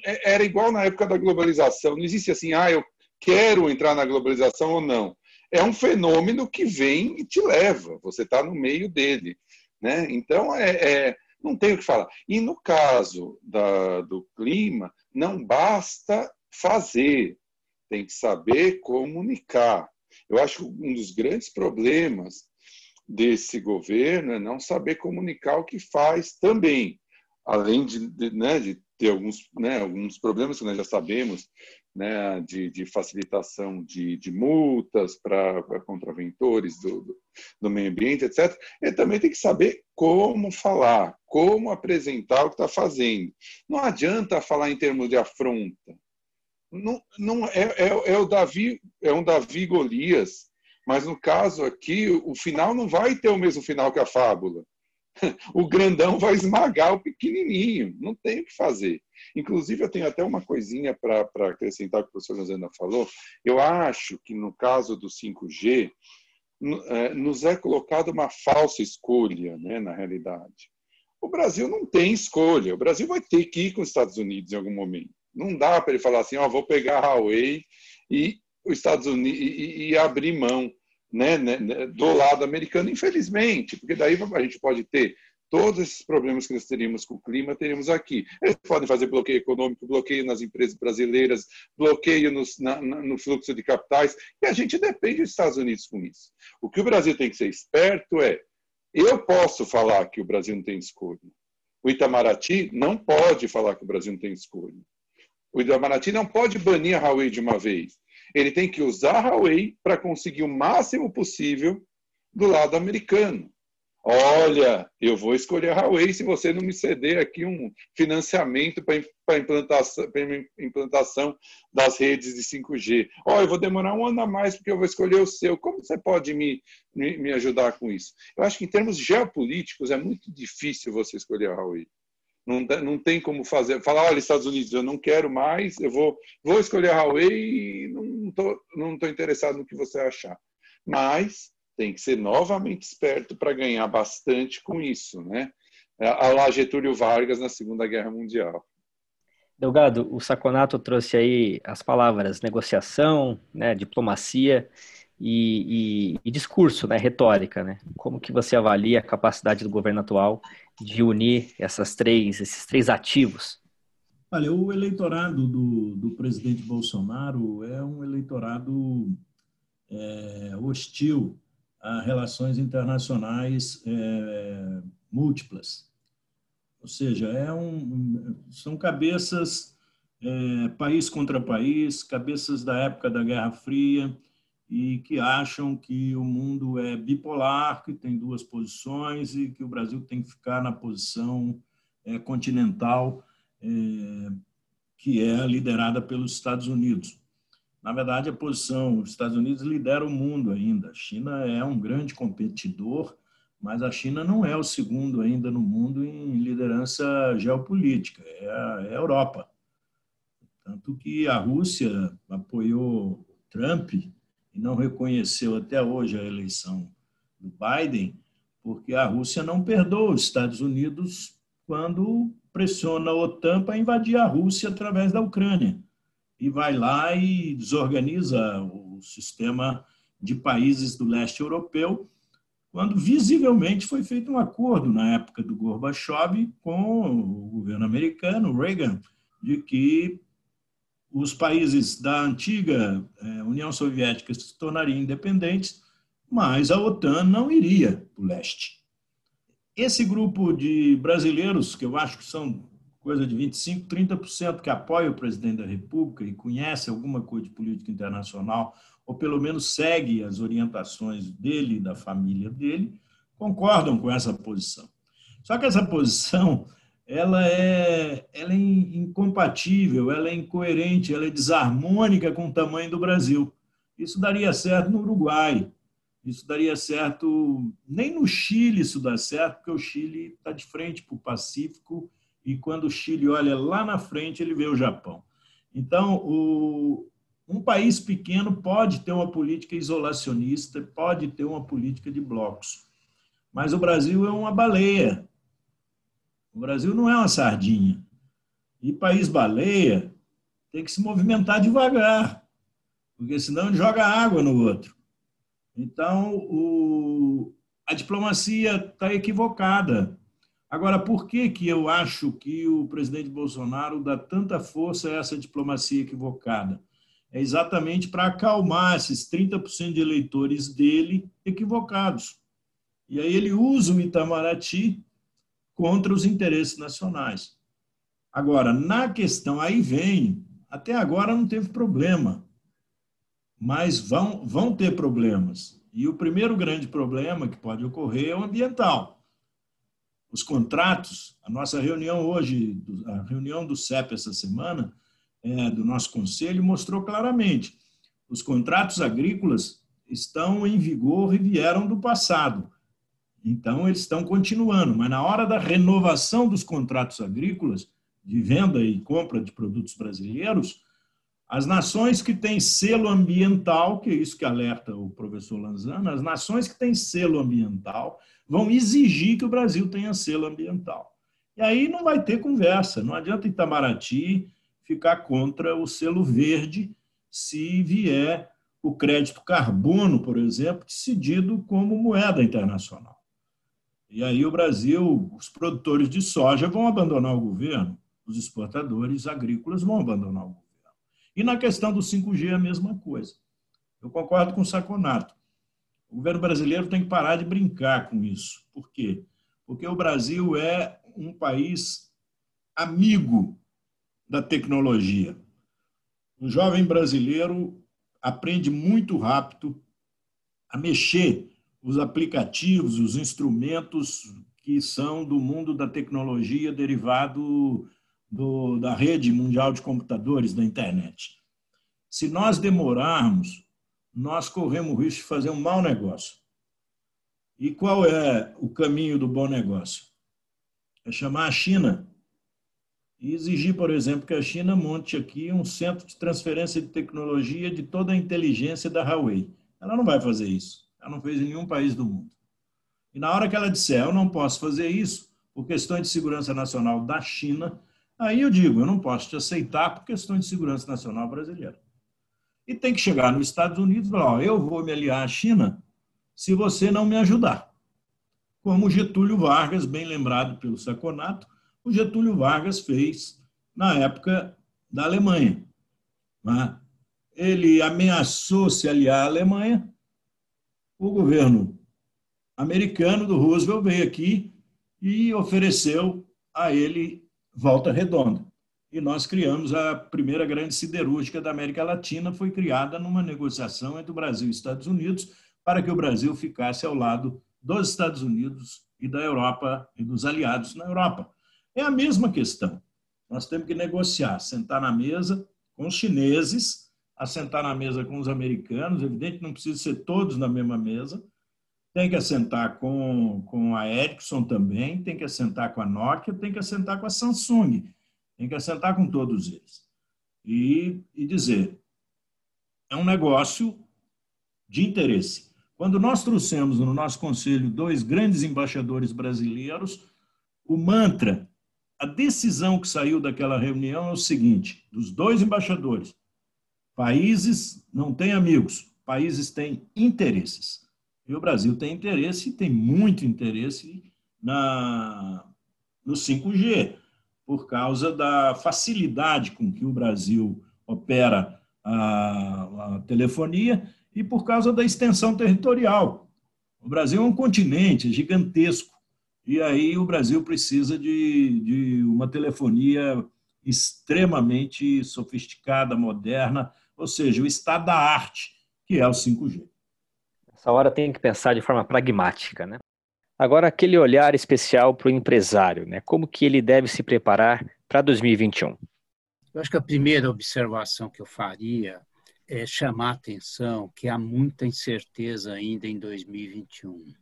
é, era igual na época da globalização. Não existe assim, ah, eu quero entrar na globalização ou não. É um fenômeno que vem e te leva, você está no meio dele. Né? Então, é, é, não tem o que falar. E no caso da, do clima, não basta fazer, tem que saber comunicar. Eu acho que um dos grandes problemas desse governo é não saber comunicar o que faz também, além de, de, né, de ter alguns, né, alguns problemas que nós já sabemos, né, de, de facilitação de, de multas para contraventores do, do, do, meio ambiente, etc. Ele também tem que saber como falar, como apresentar o que está fazendo. Não adianta falar em termos de afronta. Não, não é, é, é o Davi, é um Davi Golias, mas no caso aqui o final não vai ter o mesmo final que a fábula. o grandão vai esmagar o pequenininho, não tem o que fazer. Inclusive, eu tenho até uma coisinha para acrescentar que o professor Rosana falou. Eu acho que no caso do 5G, é, nos é colocada uma falsa escolha, né, na realidade. O Brasil não tem escolha. O Brasil vai ter que ir com os Estados Unidos em algum momento. Não dá para ele falar assim, ó, vou pegar a Huawei e os Estados Unidos e abrir mão né, né, né, do lado americano, infelizmente, porque daí a gente pode ter todos esses problemas que nós teríamos com o clima, teríamos aqui. Eles podem fazer bloqueio econômico, bloqueio nas empresas brasileiras, bloqueio nos, na, no fluxo de capitais, e a gente depende dos Estados Unidos com isso. O que o Brasil tem que ser esperto é, eu posso falar que o Brasil não tem escolha. O Itamaraty não pode falar que o Brasil não tem escolha. O Itamaraty não pode banir a Huawei de uma vez ele tem que usar a Huawei para conseguir o máximo possível do lado americano. Olha, eu vou escolher a Huawei se você não me ceder aqui um financiamento para implantação, implantação das redes de 5G. Olha, eu vou demorar um ano a mais porque eu vou escolher o seu. Como você pode me, me, me ajudar com isso? Eu acho que em termos geopolíticos é muito difícil você escolher a Huawei. Não, não tem como fazer, falar, olha, Estados Unidos, eu não quero mais, eu vou, vou escolher a Huawei e não estou não tô interessado no que você achar. Mas tem que ser novamente esperto para ganhar bastante com isso, né? A lá Getúlio Vargas na Segunda Guerra Mundial. Delgado, o Saconato trouxe aí as palavras negociação, né, diplomacia e, e, e, discurso, né, retórica, né? Como que você avalia a capacidade do governo atual de unir essas três, esses três ativos? Olha, o eleitorado do, do presidente Bolsonaro é um eleitorado é, hostil a relações internacionais é, múltiplas. Ou seja, é um, são cabeças é, país contra país, cabeças da época da Guerra Fria, e que acham que o mundo é bipolar, que tem duas posições e que o Brasil tem que ficar na posição é, continental, é, que é liderada pelos Estados Unidos. Na verdade, a posição, os Estados Unidos lidera o mundo ainda. A China é um grande competidor, mas a China não é o segundo ainda no mundo em liderança geopolítica, é a, é a Europa. Tanto que a Rússia apoiou Trump e não reconheceu até hoje a eleição do Biden, porque a Rússia não perdoa os Estados Unidos quando pressiona a OTAN para invadir a Rússia através da Ucrânia. E vai lá e desorganiza o sistema de países do leste europeu, quando visivelmente foi feito um acordo na época do Gorbachev com o governo americano, Reagan, de que os países da antiga é, União Soviética se tornariam independentes, mas a OTAN não iria para o leste. Esse grupo de brasileiros, que eu acho que são coisa de 25%, 30% que apoia o presidente da República e conhece alguma coisa de política internacional, ou pelo menos segue as orientações dele e da família dele, concordam com essa posição. Só que essa posição ela é, ela é incompatível, ela é incoerente, ela é desarmônica com o tamanho do Brasil. Isso daria certo no Uruguai, isso daria certo. Nem no Chile isso dá certo, porque o Chile está de frente para o Pacífico e quando o Chile olha lá na frente, ele vê o Japão. Então, o, um país pequeno pode ter uma política isolacionista, pode ter uma política de blocos. Mas o Brasil é uma baleia. O Brasil não é uma sardinha. E país baleia tem que se movimentar devagar, porque senão joga água no outro. Então, o, a diplomacia está equivocada. Agora, por que, que eu acho que o presidente Bolsonaro dá tanta força a essa diplomacia equivocada? É exatamente para acalmar esses 30% de eleitores dele equivocados. E aí ele usa o Itamaraty contra os interesses nacionais. Agora, na questão, aí vem, até agora não teve problema, mas vão, vão ter problemas. E o primeiro grande problema que pode ocorrer é o ambiental. Os contratos, a nossa reunião hoje, a reunião do CEP essa semana, é, do nosso conselho, mostrou claramente: os contratos agrícolas estão em vigor e vieram do passado. Então, eles estão continuando, mas na hora da renovação dos contratos agrícolas, de venda e compra de produtos brasileiros, as nações que têm selo ambiental, que é isso que alerta o professor Lanzana, as nações que têm selo ambiental vão exigir que o Brasil tenha selo ambiental. E aí não vai ter conversa, não adianta Itamaraty ficar contra o selo verde se vier o crédito carbono, por exemplo, decidido como moeda internacional. E aí o Brasil, os produtores de soja vão abandonar o governo, os exportadores agrícolas vão abandonar o governo. E na questão do 5G é a mesma coisa. Eu concordo com o Saconato. O governo brasileiro tem que parar de brincar com isso. Por quê? Porque o Brasil é um país amigo da tecnologia. O jovem brasileiro aprende muito rápido a mexer os aplicativos, os instrumentos que são do mundo da tecnologia derivado do, da rede mundial de computadores, da internet. Se nós demorarmos, nós corremos o risco de fazer um mau negócio. E qual é o caminho do bom negócio? É chamar a China e exigir, por exemplo, que a China monte aqui um centro de transferência de tecnologia de toda a inteligência da Huawei. Ela não vai fazer isso. Ela não fez em nenhum país do mundo. E na hora que ela disser, eu não posso fazer isso por questões de segurança nacional da China, aí eu digo, eu não posso te aceitar por questões de segurança nacional brasileira. E tem que chegar nos Estados Unidos e falar, ó, eu vou me aliar à China se você não me ajudar. Como Getúlio Vargas, bem lembrado pelo Saconato, o Getúlio Vargas fez na época da Alemanha. Né? Ele ameaçou se aliar à Alemanha, o governo americano do Roosevelt veio aqui e ofereceu a ele volta redonda. E nós criamos a primeira grande siderúrgica da América Latina, foi criada numa negociação entre o Brasil e Estados Unidos para que o Brasil ficasse ao lado dos Estados Unidos e da Europa e dos aliados na Europa. É a mesma questão. Nós temos que negociar, sentar na mesa com os chineses, assentar na mesa com os americanos, evidente, não precisa ser todos na mesma mesa, tem que assentar com, com a Ericsson também, tem que assentar com a Nokia, tem que assentar com a Samsung, tem que assentar com todos eles. E, e dizer, é um negócio de interesse. Quando nós trouxemos no nosso conselho dois grandes embaixadores brasileiros, o mantra, a decisão que saiu daquela reunião é o seguinte: dos dois embaixadores, países não têm amigos, países têm interesses. E o Brasil tem interesse, tem muito interesse na, no 5G, por causa da facilidade com que o Brasil opera a, a telefonia e por causa da extensão territorial. O Brasil é um continente é gigantesco, e aí o Brasil precisa de, de uma telefonia extremamente sofisticada, moderna, ou seja, o estado da arte, que é o 5G. Essa hora tem que pensar de forma pragmática, né? Agora, aquele olhar especial para o empresário, né? Como que ele deve se preparar para 2021? Eu acho que a primeira observação que eu faria é chamar a atenção que há muita incerteza ainda em 2021.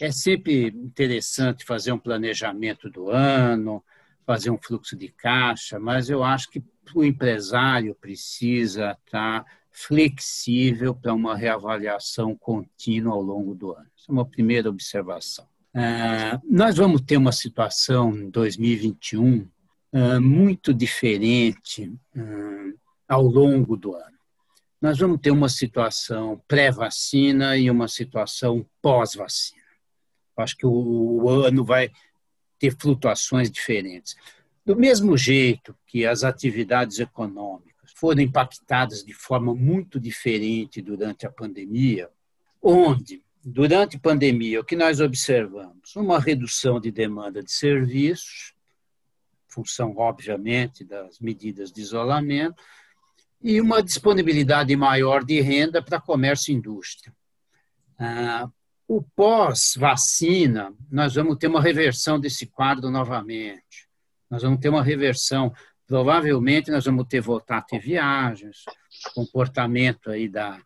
É sempre interessante fazer um planejamento do ano, fazer um fluxo de caixa, mas eu acho que o empresário precisa estar flexível para uma reavaliação contínua ao longo do ano. Essa é uma primeira observação. Uh, nós vamos ter uma situação em 2021 uh, muito diferente uh, ao longo do ano. Nós vamos ter uma situação pré-vacina e uma situação pós-vacina. Acho que o, o ano vai ter flutuações diferentes. Do mesmo jeito que as atividades econômicas foram impactadas de forma muito diferente durante a pandemia, onde, durante a pandemia, o que nós observamos? Uma redução de demanda de serviços, função, obviamente, das medidas de isolamento, e uma disponibilidade maior de renda para comércio e indústria. Ah, o pós-vacina, nós vamos ter uma reversão desse quadro novamente. Nós vamos ter uma reversão. Provavelmente nós vamos ter voltar a ter viagens, comportamento aí da,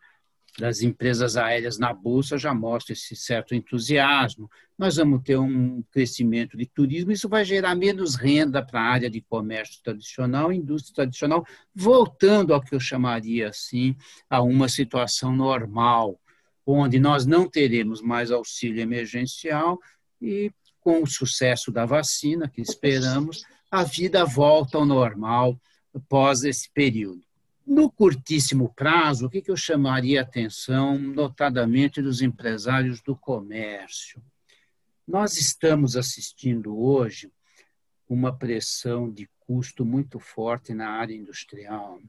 das empresas aéreas na bolsa já mostra esse certo entusiasmo. Nós vamos ter um crescimento de turismo, isso vai gerar menos renda para a área de comércio tradicional, indústria tradicional, voltando ao que eu chamaria assim a uma situação normal, onde nós não teremos mais auxílio emergencial e com o sucesso da vacina que esperamos, a vida volta ao normal após esse período. No curtíssimo prazo, o que eu chamaria a atenção, notadamente dos empresários do comércio? Nós estamos assistindo hoje uma pressão de custo muito forte na área industrial.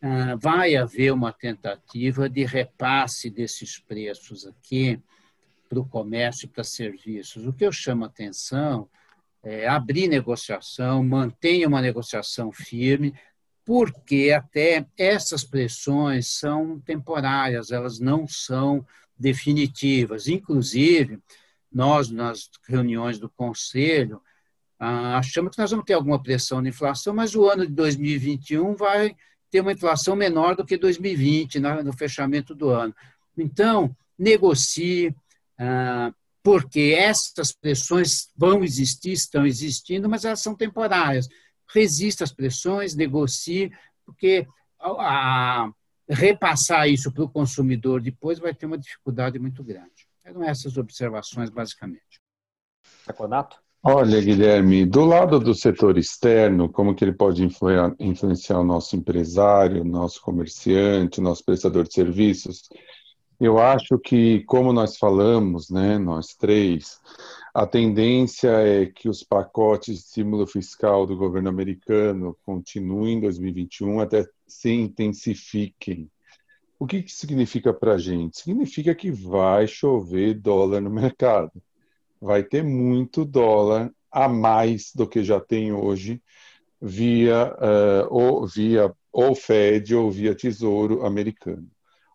Ah, vai haver uma tentativa de repasse desses preços aqui para o comércio e para serviços. O que eu chamo a atenção é, abrir negociação, mantenha uma negociação firme, porque até essas pressões são temporárias, elas não são definitivas. Inclusive, nós, nas reuniões do Conselho, ah, achamos que nós vamos ter alguma pressão na inflação, mas o ano de 2021 vai ter uma inflação menor do que 2020, no fechamento do ano. Então, negocie, ah, porque essas pressões vão existir, estão existindo, mas elas são temporárias. Resista às pressões, negocie, porque a, a repassar isso para o consumidor depois vai ter uma dificuldade muito grande. Eram essas observações, basicamente. Saconato? Olha, Guilherme, do lado do setor externo, como que ele pode influenciar o nosso empresário, nosso comerciante, nosso prestador de serviços? Eu acho que, como nós falamos, né, nós três, a tendência é que os pacotes de estímulo fiscal do governo americano continuem em 2021 até se intensifiquem. O que, que significa para a gente? Significa que vai chover dólar no mercado. Vai ter muito dólar a mais do que já tem hoje via, uh, ou, via ou Fed ou via Tesouro americano.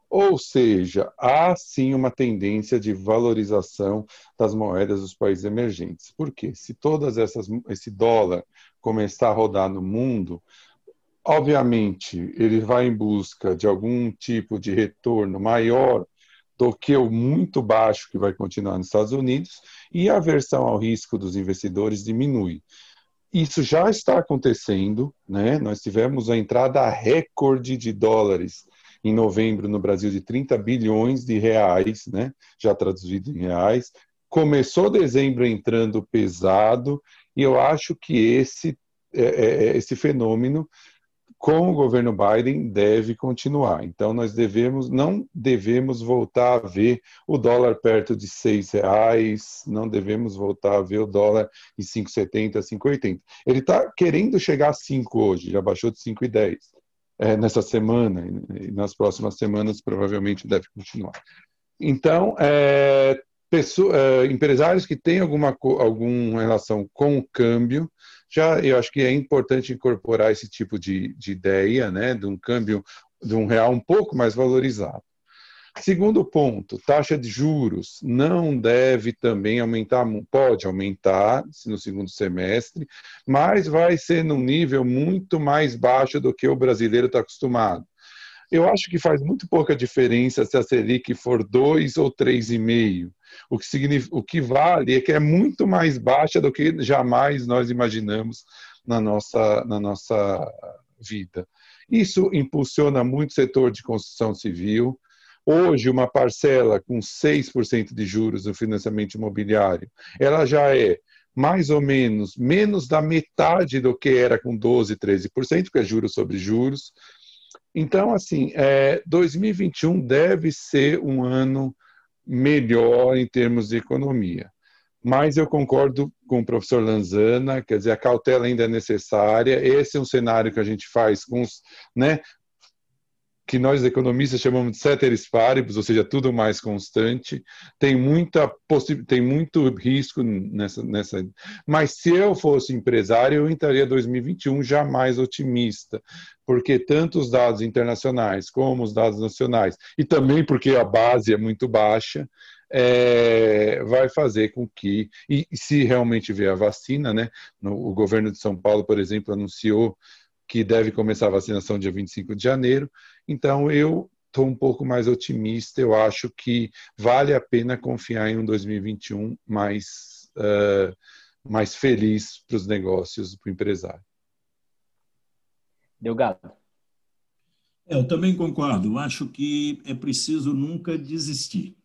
Ou seja, há sim uma tendência de valorização das moedas dos países emergentes. Por quê? Se todas essas esse dólar começar a rodar no mundo, obviamente ele vai em busca de algum tipo de retorno maior do que o muito baixo que vai continuar nos Estados Unidos e a aversão ao risco dos investidores diminui. Isso já está acontecendo, né? Nós tivemos a entrada recorde de dólares em novembro no Brasil de 30 bilhões de reais, né? Já traduzido em reais. Começou dezembro entrando pesado e eu acho que esse é, é, é esse fenômeno com o governo Biden deve continuar. Então nós devemos não devemos voltar a ver o dólar perto de seis reais, não devemos voltar a ver o dólar em 5,70, 5,80. Ele está querendo chegar a 5 hoje, já baixou de 5,10 é, nessa semana e nas próximas semanas provavelmente deve continuar. Então, é, pessoa, é, empresários que têm alguma, alguma relação com o câmbio já eu acho que é importante incorporar esse tipo de, de ideia, né, de um câmbio de um real um pouco mais valorizado. Segundo ponto, taxa de juros não deve também aumentar, pode aumentar no segundo semestre, mas vai ser num nível muito mais baixo do que o brasileiro está acostumado. Eu acho que faz muito pouca diferença se a Selic for 2 ou 3,5. O que, o que vale é que é muito mais baixa do que jamais nós imaginamos na nossa, na nossa vida. Isso impulsiona muito o setor de construção civil. Hoje, uma parcela com 6% de juros no financiamento imobiliário, ela já é mais ou menos menos da metade do que era com 12, 13%, que é juros sobre juros. Então, assim, é, 2021 deve ser um ano melhor em termos de economia. Mas eu concordo com o professor Lanzana, quer dizer, a cautela ainda é necessária. Esse é um cenário que a gente faz com os, né, que nós economistas chamamos de ceteris paribus, ou seja, tudo mais constante. Tem muita tem muito risco nessa, nessa. Mas se eu fosse empresário, eu entraria 2021 jamais otimista, porque tanto os dados internacionais como os dados nacionais, e também porque a base é muito baixa, é, vai fazer com que, e se realmente vier a vacina, né? No, o governo de São Paulo, por exemplo, anunciou que deve começar a vacinação dia 25 de janeiro. Então, eu estou um pouco mais otimista. Eu acho que vale a pena confiar em um 2021 mais, uh, mais feliz para os negócios, para o empresário. Delgado. Eu também concordo. Eu acho que é preciso nunca desistir.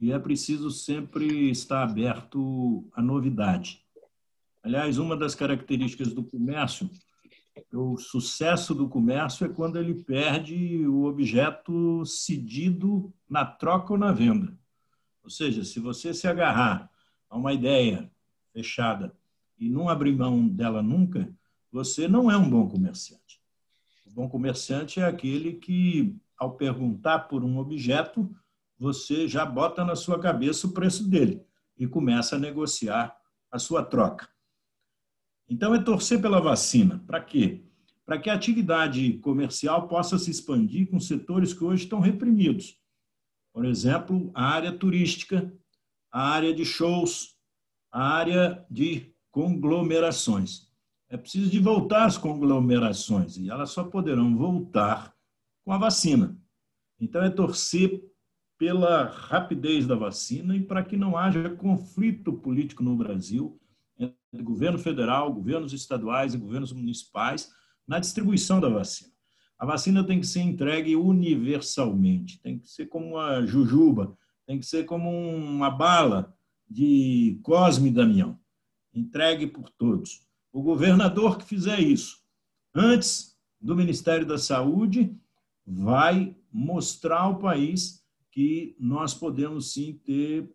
E é preciso sempre estar aberto à novidade. Aliás, uma das características do comércio o sucesso do comércio é quando ele perde o objeto cedido na troca ou na venda. Ou seja, se você se agarrar a uma ideia fechada e não abrir mão dela nunca, você não é um bom comerciante. O bom comerciante é aquele que, ao perguntar por um objeto, você já bota na sua cabeça o preço dele e começa a negociar a sua troca. Então, é torcer pela vacina. Para quê? Para que a atividade comercial possa se expandir com setores que hoje estão reprimidos. Por exemplo, a área turística, a área de shows, a área de conglomerações. É preciso de voltar às conglomerações e elas só poderão voltar com a vacina. Então, é torcer pela rapidez da vacina e para que não haja conflito político no Brasil entre governo federal, governos estaduais e governos municipais na distribuição da vacina. A vacina tem que ser entregue universalmente, tem que ser como uma jujuba, tem que ser como uma bala de Cosme Damião, entregue por todos. O governador que fizer isso antes do Ministério da Saúde vai mostrar ao país que nós podemos sim ter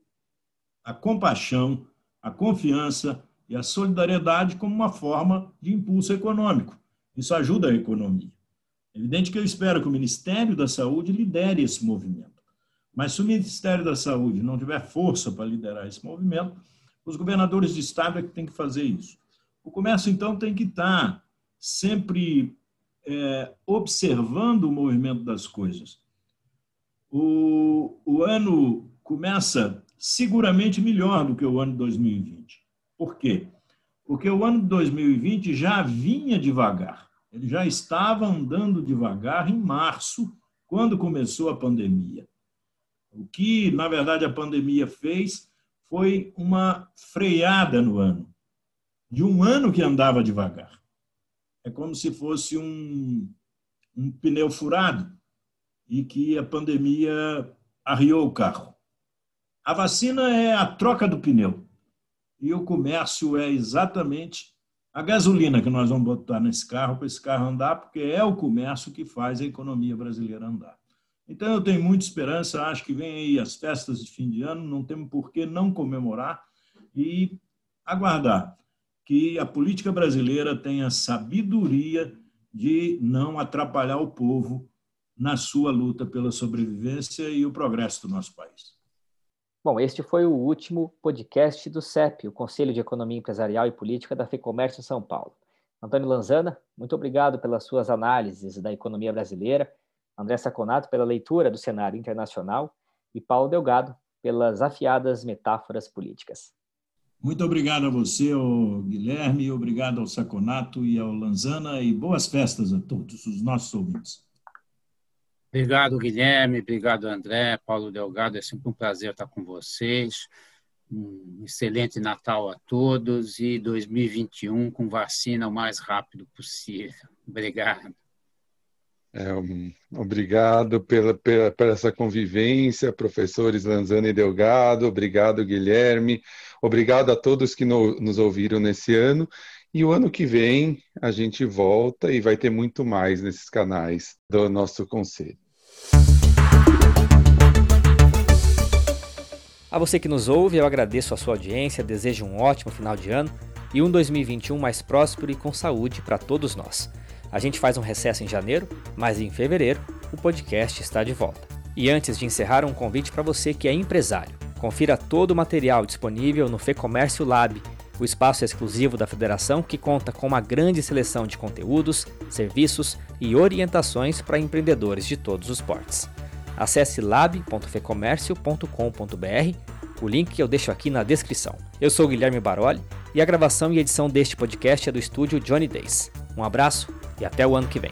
a compaixão, a confiança, e a solidariedade como uma forma de impulso econômico. Isso ajuda a economia. É evidente que eu espero que o Ministério da Saúde lidere esse movimento. Mas se o Ministério da Saúde não tiver força para liderar esse movimento, os governadores de estado é que têm que fazer isso. O comércio, então, tem que estar sempre é, observando o movimento das coisas. O, o ano começa seguramente melhor do que o ano de 2020. Por quê? Porque o ano de 2020 já vinha devagar. Ele já estava andando devagar em março, quando começou a pandemia. O que, na verdade, a pandemia fez foi uma freada no ano, de um ano que andava devagar. É como se fosse um, um pneu furado e que a pandemia arriou o carro. A vacina é a troca do pneu e o comércio é exatamente a gasolina que nós vamos botar nesse carro para esse carro andar, porque é o comércio que faz a economia brasileira andar. Então, eu tenho muita esperança, acho que vem aí as festas de fim de ano, não temos por que não comemorar e aguardar que a política brasileira tenha sabedoria de não atrapalhar o povo na sua luta pela sobrevivência e o progresso do nosso país. Bom, este foi o último podcast do CEP, o Conselho de Economia Empresarial e Política da FEComércio São Paulo. Antônio Lanzana, muito obrigado pelas suas análises da economia brasileira André Saconato pela leitura do cenário internacional e Paulo Delgado pelas afiadas metáforas políticas. Muito obrigado a você, Guilherme, obrigado ao Saconato e ao Lanzana e boas festas a todos os nossos ouvintes. Obrigado, Guilherme, obrigado, André, Paulo Delgado, é sempre um prazer estar com vocês. Um excelente Natal a todos e 2021 com vacina o mais rápido possível. Obrigado. É, um, obrigado pela, pela, pela, essa convivência, professores Lanzana e Delgado, obrigado, Guilherme, obrigado a todos que no, nos ouviram nesse ano. E o ano que vem a gente volta e vai ter muito mais nesses canais do nosso conselho. A você que nos ouve, eu agradeço a sua audiência, desejo um ótimo final de ano e um 2021 mais próspero e com saúde para todos nós. A gente faz um recesso em janeiro, mas em fevereiro o podcast está de volta. E antes de encerrar, um convite para você que é empresário. Confira todo o material disponível no FEComércio Lab, o espaço exclusivo da federação que conta com uma grande seleção de conteúdos, serviços e orientações para empreendedores de todos os portes. Acesse lab.fecomércio.com.br, o link eu deixo aqui na descrição. Eu sou Guilherme Baroli e a gravação e edição deste podcast é do estúdio Johnny Days. Um abraço e até o ano que vem.